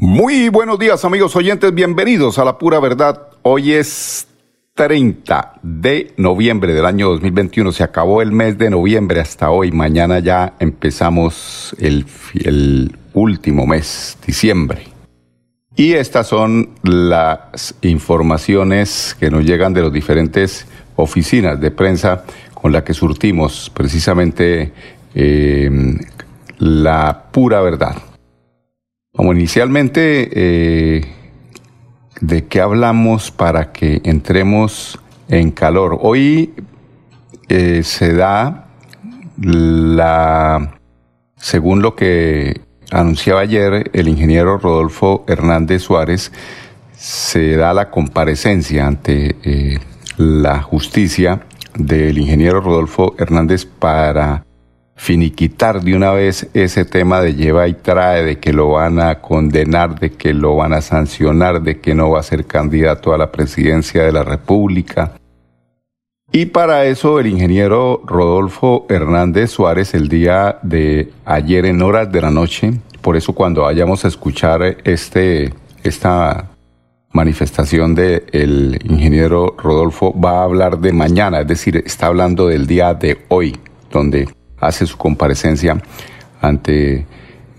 Muy buenos días amigos oyentes, bienvenidos a la pura verdad. Hoy es 30 de noviembre del año 2021. Se acabó el mes de noviembre hasta hoy. Mañana ya empezamos el, último mes, diciembre. Y estas son las informaciones que nos llegan de las diferentes oficinas de prensa con las que surtimos precisamente eh, la pura verdad. Como inicialmente eh, de qué hablamos para que entremos en calor. Hoy eh, se da la, según lo que anunciaba ayer el ingeniero Rodolfo Hernández Suárez, se da la comparecencia ante eh, la justicia del ingeniero Rodolfo Hernández para finiquitar de una vez ese tema de lleva y trae, de que lo van a condenar, de que lo van a sancionar, de que no va a ser candidato a la presidencia de la República. Y para eso el ingeniero Rodolfo Hernández Suárez el día de ayer en horas de la noche, por eso cuando vayamos a escuchar este, esta manifestación del el ingeniero Rodolfo va a hablar de mañana, es decir, está hablando del día de hoy, donde hace su comparecencia ante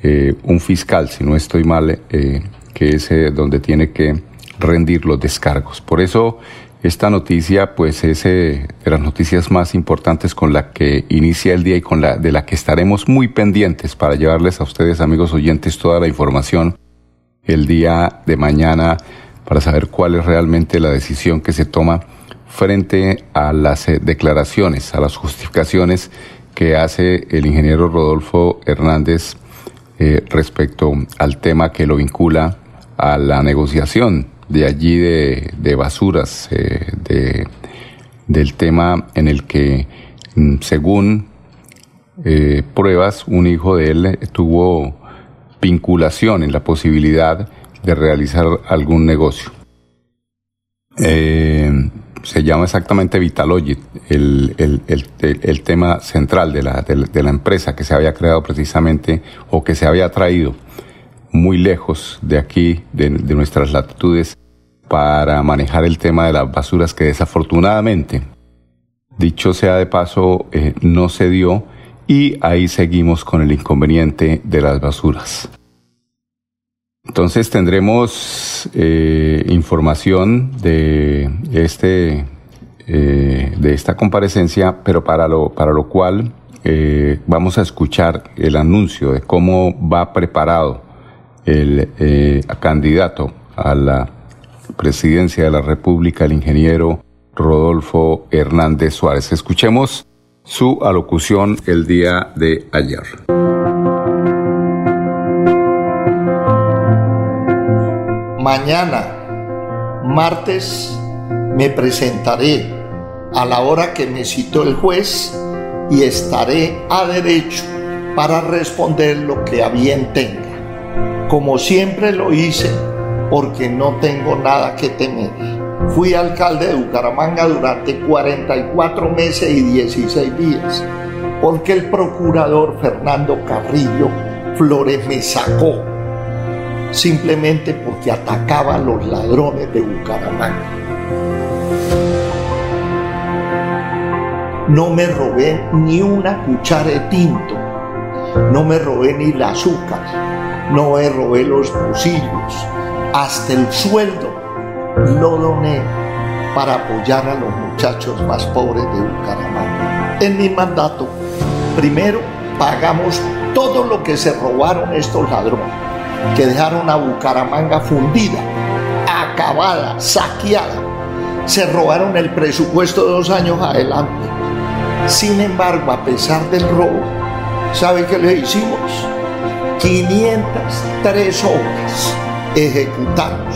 eh, un fiscal, si no estoy mal, eh, que es eh, donde tiene que rendir los descargos. Por eso esta noticia, pues es de las noticias más importantes con la que inicia el día y con la de la que estaremos muy pendientes para llevarles a ustedes, amigos oyentes, toda la información el día de mañana para saber cuál es realmente la decisión que se toma frente a las declaraciones, a las justificaciones que hace el ingeniero Rodolfo Hernández eh, respecto al tema que lo vincula a la negociación de allí de, basuras, eh, de, del tema en el que, mm, según eh, pruebas, un hijo de él tuvo vinculación en la posibilidad de realizar algún negocio se llama exactamente Vitalogic, el, el, el, tema central de la, de, la empresa que se había creado precisamente o que se había traído muy lejos de aquí, de, nuestras latitudes, para manejar el tema de las basuras que desafortunadamente, dicho sea de paso, eh, no se dio y ahí seguimos con el inconveniente de las basuras. Entonces tendremos eh, información de este eh, de esta comparecencia, pero para lo para lo cual eh, vamos a escuchar el anuncio de cómo va preparado el candidato a la presidencia de la República, el ingeniero Rodolfo Hernández Suárez. Escuchemos su alocución el día de ayer. Mañana, martes, me presentaré a la hora que me citó el juez y estaré a derecho para responder lo que a bien tenga. Como siempre lo hice, porque no tengo nada que temer. Fui alcalde de Bucaramanga durante 44 meses y 16 días, porque el procurador Fernando Carrillo Flores me sacó simplemente porque atacaba a los ladrones de Bucaramanga. No me robé ni una cuchara de tinto, no me robé ni el azúcar, no me robé los bolsillos, hasta el sueldo lo doné para apoyar a los muchachos más pobres de Bucaramanga. En mi mandato, primero pagamos todo lo que se robaron estos ladrones que dejaron a Bucaramanga fundida, acabada, saqueada. Se robaron el presupuesto dos años adelante. Sin embargo, a pesar del robo, ¿sabe qué le hicimos? 503 obras ejecutamos.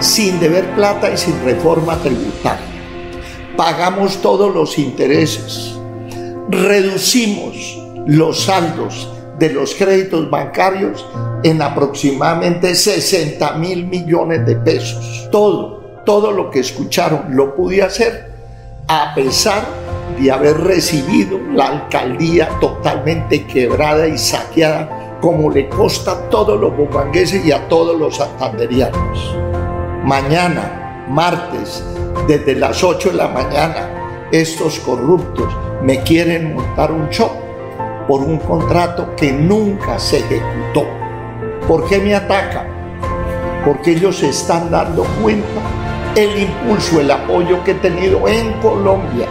sin deber plata y sin reforma tributaria. Pagamos todos los intereses, reducimos los saldos de los créditos bancarios en aproximadamente 60 mil millones de pesos. Todo, todo lo que escucharon lo pude hacer a pesar de haber recibido la alcaldía totalmente quebrada y saqueada como le costa a todos los bumangueses y a todos los santanderianos. Mañana, martes, desde las 8 de la mañana, estos corruptos me quieren montar un show por un contrato que nunca se ejecutó. ¿Por qué me atacan? Porque ellos se están dando cuenta el impulso, el apoyo que he tenido en Colombia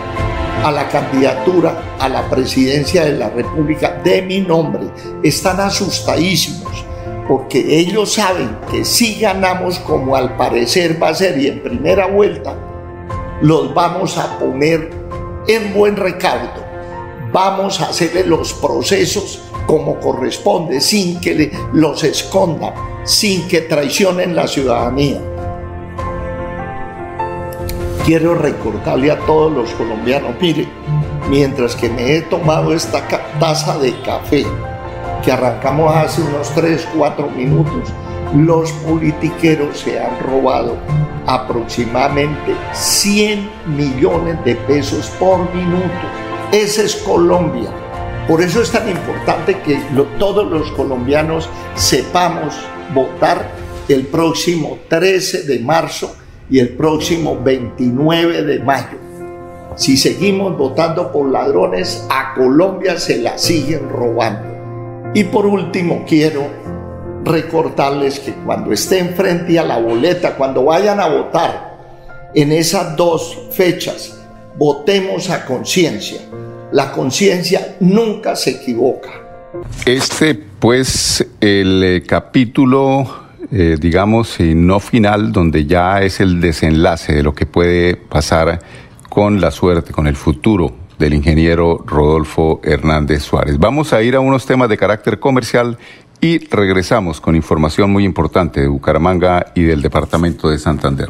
a la candidatura a la presidencia de la República de mi nombre. Están asustadísimos porque ellos saben que si ganamos como al parecer va a ser y en primera vuelta, los vamos a poner en buen recaudo. Vamos a hacerle los procesos como corresponde, sin que los escondan, sin que traicionen la ciudadanía quiero recordarle a todos los colombianos, mire, mientras que me he tomado esta taza de café que arrancamos hace unos 3, 4 minutos, los politiqueros se han robado aproximadamente 100 millones de pesos por minuto. Esa es Colombia. Por eso es tan importante que todos los colombianos sepamos votar el próximo 13 de marzo y el próximo 29 de mayo. Si seguimos votando por ladrones, a Colombia se la siguen robando. Y por último, quiero recordarles que cuando estén frente a la boleta, cuando vayan a votar en esas dos fechas, votemos a conciencia. La conciencia nunca se equivoca. Este, pues, el eh, capítulo eh, digamos, y no final, donde ya es el desenlace de lo que puede pasar con la suerte, con el futuro del ingeniero Rodolfo Hernández Suárez. Vamos a ir a unos temas de carácter comercial y regresamos con información muy importante de Bucaramanga y del departamento de Santander.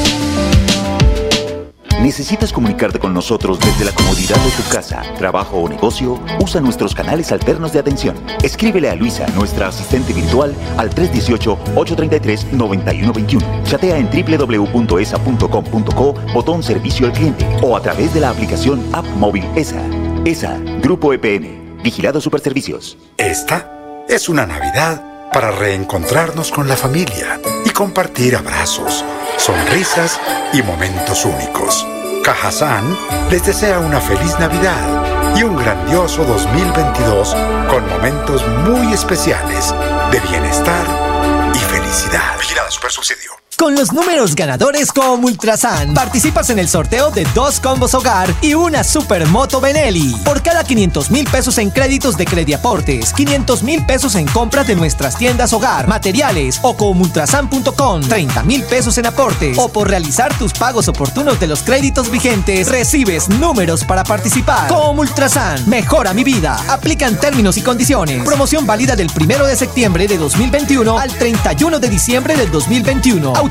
¿Necesitas comunicarte con nosotros desde la comodidad de tu casa, trabajo o negocio? Usa nuestros canales alternos de atención. Escríbele a Luisa, nuestra asistente virtual, al 318-833-9121. Chatea en www.esa.com.co, botón servicio al cliente o a través de la aplicación App Móvil ESA. ESA, Grupo EPN, Vigilado Superservicios. Esta es una Navidad para reencontrarnos con la familia y compartir abrazos, sonrisas y momentos únicos. Cajazán les desea una feliz Navidad y un grandioso 2022 con momentos muy especiales de bienestar y felicidad. Vigilada Super Subsidio. Con los números ganadores como Ultrasan, participas en el sorteo de dos combos hogar y una supermoto Benelli. Por cada 500 mil pesos en créditos de Crediaportes, 500 mil pesos en compras de nuestras tiendas hogar, materiales o con ultrasan.com, 30 mil pesos en aportes o por realizar tus pagos oportunos de los créditos vigentes, recibes números para participar. Como Ultrasan, mejora mi vida. Aplican términos y condiciones. Promoción válida del 1 de septiembre de 2021 al 31 de diciembre del 2021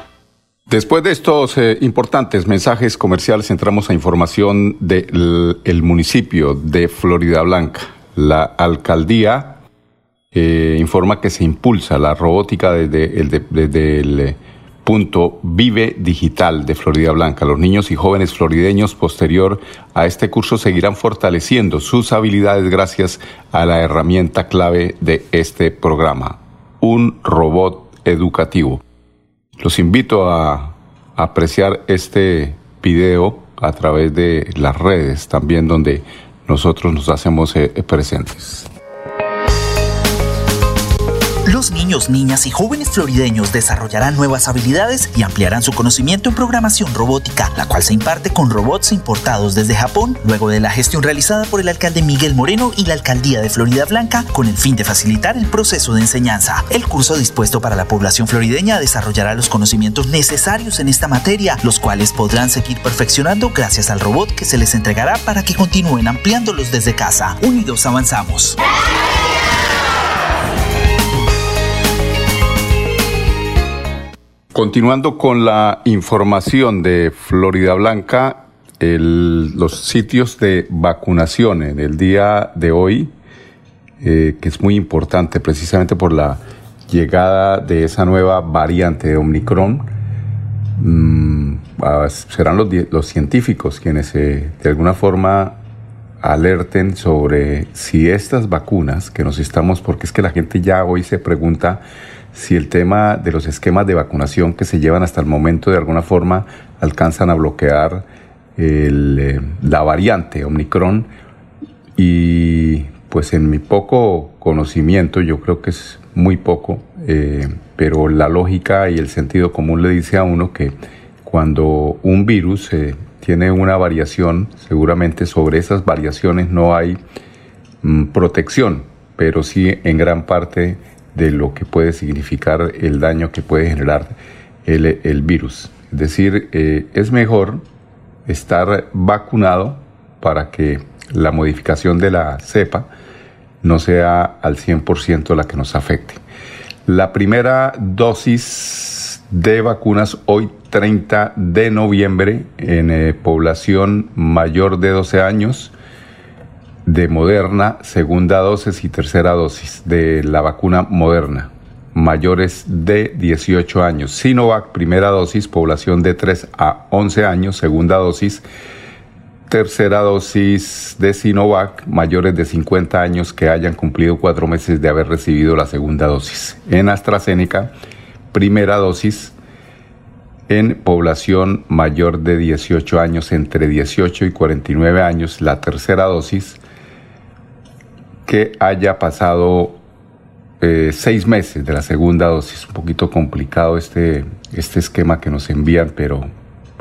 Después de estos eh, importantes mensajes comerciales, entramos a información del municipio de Florida Blanca. La alcaldía eh, informa que se impulsa la robótica desde el, de, desde el eh, punto Vive Digital de Florida Blanca. Los niños y jóvenes florideños posterior a este curso seguirán fortaleciendo sus habilidades gracias a la herramienta clave de este programa, un robot educativo. Los invito a apreciar este video a través de las redes también donde nosotros nos hacemos eh, presentes. Los niños, niñas y jóvenes florideños desarrollarán nuevas habilidades y ampliarán su conocimiento en programación robótica, la cual se imparte con robots importados desde Japón, luego de la gestión realizada por el alcalde Miguel Moreno y la alcaldía de Florida Blanca, con el fin de facilitar el proceso de enseñanza. El curso dispuesto para la población florideña desarrollará los conocimientos necesarios en esta materia, los cuales podrán seguir perfeccionando gracias al robot que se les entregará para que continúen ampliándolos desde casa. Unidos avanzamos. Continuando con la información de Florida Blanca, los sitios de vacunación en el día de hoy, eh, que es muy importante precisamente por la llegada de esa nueva variante de Omicron, mmm, serán los, los, científicos quienes eh, de alguna forma alerten sobre si estas vacunas que nos estamos, porque es que la gente ya hoy se pregunta, si el tema de los esquemas de vacunación que se llevan hasta el momento de alguna forma alcanzan a bloquear eh, la variante Omicron. Y pues en mi poco conocimiento, yo creo que es muy poco, eh, pero la lógica y el sentido común le dice a uno que cuando un virus eh, tiene una variación, seguramente sobre esas variaciones no hay mm, protección, pero sí en gran parte de lo que puede significar el daño que puede generar el, el virus. Es decir, eh, es mejor estar vacunado para que la modificación de la cepa no sea al 100% la que nos afecte. La primera dosis de vacunas hoy 30 de noviembre en eh, población mayor de 12 años de Moderna, segunda dosis y tercera dosis de la vacuna Moderna, mayores de 18 años. Sinovac, primera dosis, población de 3 a 11 años, segunda dosis. Tercera dosis de Sinovac, mayores de 50 años que hayan cumplido cuatro meses de haber recibido la segunda dosis. En AstraZeneca, primera dosis en población mayor de 18 años, entre 18 y 49 años, la tercera dosis que haya pasado eh, seis meses de la segunda dosis. Un poquito complicado este, este esquema que nos envían, pero,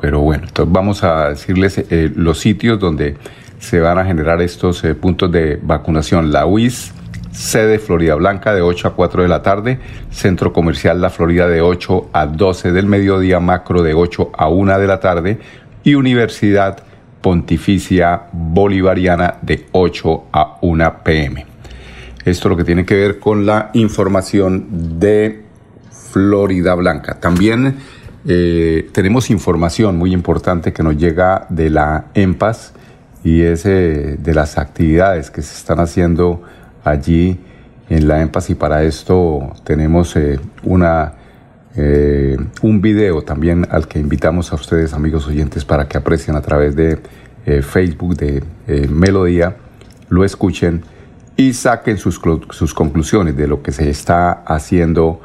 pero bueno, entonces vamos a decirles eh, los sitios donde se van a generar estos eh, puntos de vacunación. La UIS, sede Florida Blanca de 8 a 4 de la tarde, Centro Comercial La Florida de 8 a 12 del mediodía, Macro de 8 a 1 de la tarde y Universidad Pontificia Bolivariana de 8 a 1 pm. Esto lo que tiene que ver con la información de Florida Blanca. También eh, tenemos información muy importante que nos llega de la EMPAS y es eh, de las actividades que se están haciendo allí en la EMPAS y para esto tenemos eh, una, un video también al que invitamos a ustedes amigos oyentes para que aprecien a través de Facebook de Melodía, lo escuchen y saquen sus, sus conclusiones de lo que se está haciendo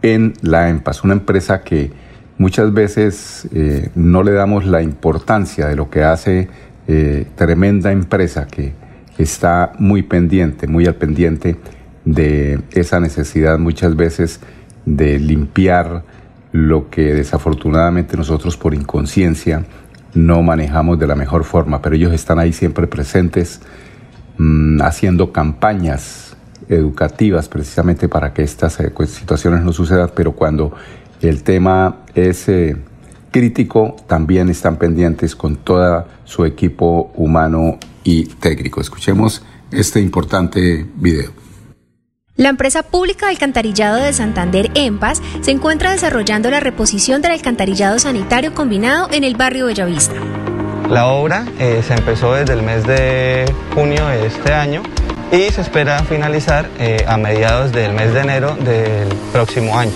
en la EMPAS, una empresa que muchas veces eh, no le damos la importancia de lo que hace eh, tremenda empresa que está muy pendiente, muy al pendiente de esa necesidad muchas veces de limpiar lo que desafortunadamente nosotros por inconsciencia no manejamos de la mejor forma, pero ellos están ahí siempre presentes Mm, haciendo campañas educativas precisamente para que estas eh, pues, situaciones no sucedan, pero cuando el tema es eh, crítico, también están pendientes con todo su equipo humano y técnico. Escuchemos este importante video. La empresa pública de alcantarillado de Santander, EMPAS, se encuentra desarrollando la reposición del alcantarillado sanitario combinado en el barrio Bellavista. La obra eh, se empezó desde el mes de junio de este año y se espera finalizar eh, a mediados del mes de enero del próximo año.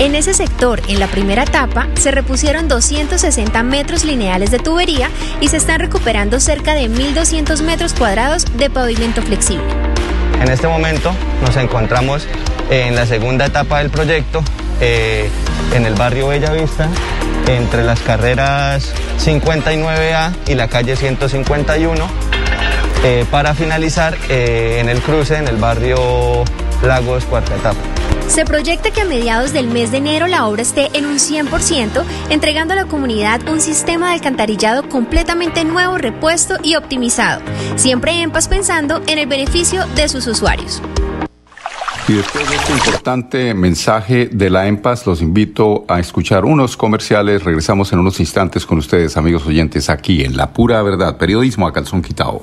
En ese sector, en la primera etapa, se repusieron 260 metros lineales de tubería y se están recuperando cerca de 1.200 metros cuadrados de pavimento flexible. En este momento nos encontramos en la segunda etapa del proyecto, eh, en el barrio Bellavista, entre las carreras 59A y la calle 151 eh, para finalizar eh, en el cruce en el barrio Lagos Cuarta Etapa. Se proyecta que a mediados del mes de enero la obra esté en un 100%, entregando a la comunidad un sistema de alcantarillado completamente nuevo, repuesto y optimizado, siempre en paz pensando en el beneficio de sus usuarios. Y después de este importante mensaje de la EMPAS, los invito a escuchar unos comerciales. Regresamos en unos instantes con ustedes, amigos oyentes, aquí en La Pura Verdad, periodismo a calzón quitado.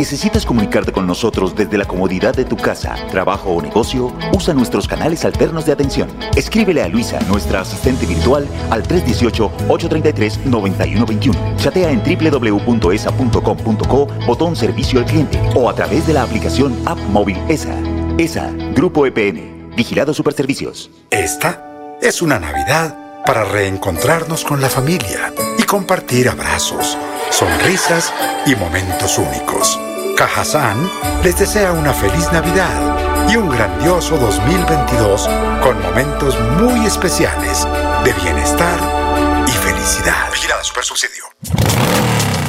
¿Necesitas comunicarte con nosotros desde la comodidad de tu casa, trabajo o negocio? Usa nuestros canales alternos de atención. Escríbele a Luisa, nuestra asistente virtual, al 318-833-9121. Chatea en www.esa.com.co, botón servicio al cliente o a través de la aplicación App Móvil ESA. ESA, Grupo EPN, Vigilado Superservicios. Esta es una Navidad para reencontrarnos con la familia y compartir abrazos sonrisas y momentos únicos. Cajazán les desea una feliz Navidad y un grandioso 2022 con momentos muy especiales de bienestar y felicidad. Vigilada Super Subsidio.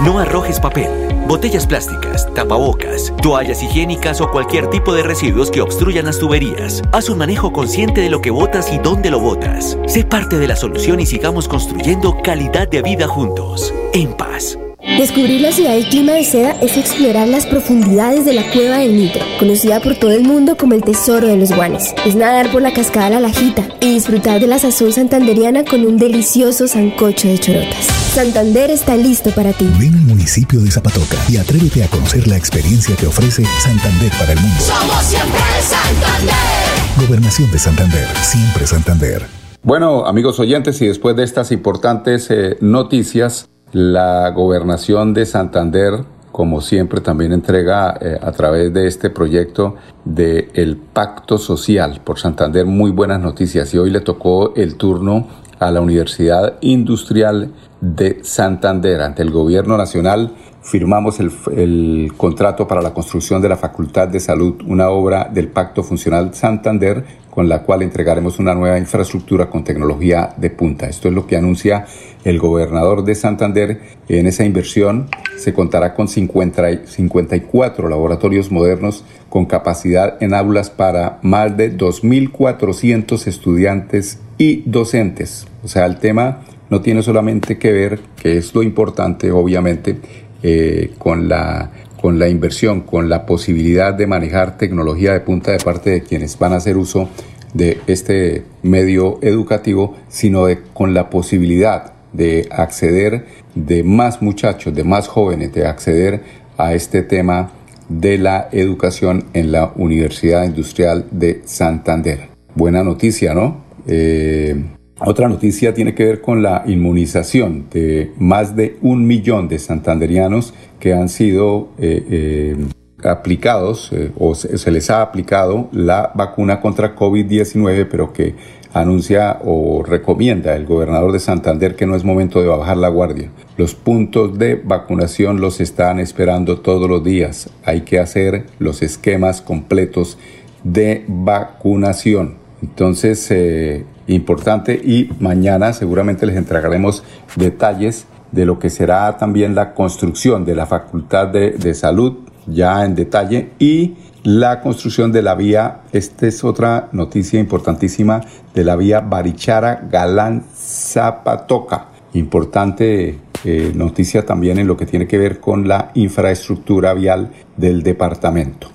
No arrojes papel, botellas plásticas, tapabocas, toallas higiénicas o cualquier tipo de residuos que obstruyan las tuberías. Haz un manejo consciente de lo que botas y dónde lo botas. Sé parte de la solución y sigamos construyendo calidad de vida juntos. En paz. Descubrir la ciudad del clima de seda es explorar las profundidades de la cueva del Nitro, conocida por todo el mundo como el tesoro de los guanes. Es nadar por la cascada La Lajita y disfrutar de la sazón santanderiana con un delicioso sancocho de chorotas. Santander está listo para ti. Ven al municipio de Zapatoca y atrévete a conocer la experiencia que ofrece Santander para el mundo. Somos siempre Santander. Gobernación de Santander, siempre Santander. Bueno, amigos oyentes, y después de estas importantes eh, noticias, la gobernación de Santander, como siempre, también entrega eh, a través de este proyecto de el Pacto Social por Santander muy buenas noticias. Y hoy le tocó el turno a la Universidad Industrial de Santander. Ante el Gobierno Nacional firmamos el, el, contrato para la construcción de la Facultad de Salud, una obra del Pacto Funcional Santander, con la cual entregaremos una nueva infraestructura con tecnología de punta. Esto es lo que anuncia el gobernador de Santander. En esa inversión se contará con 50, 54 laboratorios modernos con capacidad en aulas para más de 2.400 estudiantes y docentes. O sea, el tema no tiene solamente que ver, que es lo importante, obviamente, eh, con la con la inversión, con la posibilidad de manejar tecnología de punta de parte de quienes van a hacer uso de este medio educativo, sino de, con la posibilidad de acceder de más muchachos, de más jóvenes, de acceder a este tema de la educación en la Universidad Industrial de Santander. Buena noticia, ¿no? Eh, otra noticia tiene que ver con la inmunización de más de un millón de santanderianos que han sido eh, eh, aplicados o se, se, les ha aplicado la vacuna contra COVID-19, pero que anuncia o recomienda el gobernador de Santander que no es momento de bajar la guardia. Los puntos de vacunación los están esperando todos los días. Hay que hacer los esquemas completos de vacunación. Entonces, eh, importante y mañana seguramente les entregaremos detalles de lo que será también la construcción de la Facultad de, de Salud ya en detalle y la construcción de la vía, esta es otra noticia importantísima, de la vía Barichara Galán Zapatoca. Importante eh, noticia también en lo que tiene que ver con la infraestructura vial del departamento.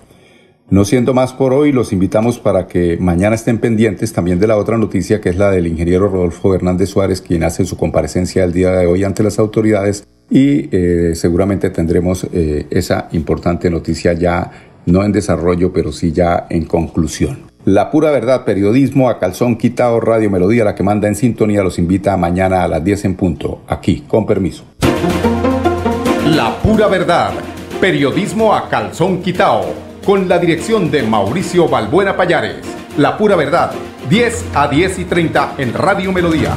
No siendo más por hoy, los invitamos para que mañana estén pendientes también de la otra noticia que es la del ingeniero Rodolfo Hernández Suárez, quien hace su comparecencia el día de hoy ante las autoridades y eh, seguramente tendremos eh, esa importante noticia ya no en desarrollo, pero sí ya en conclusión. La pura verdad, periodismo a calzón quitado, Radio Melodía, la que manda en sintonía, los invita mañana a las 10 en punto, aquí, con permiso. La pura verdad, periodismo a calzón quitado, con la dirección de Mauricio Balbuena Payares. La pura verdad, 10 a 10 y 30 en Radio Melodía.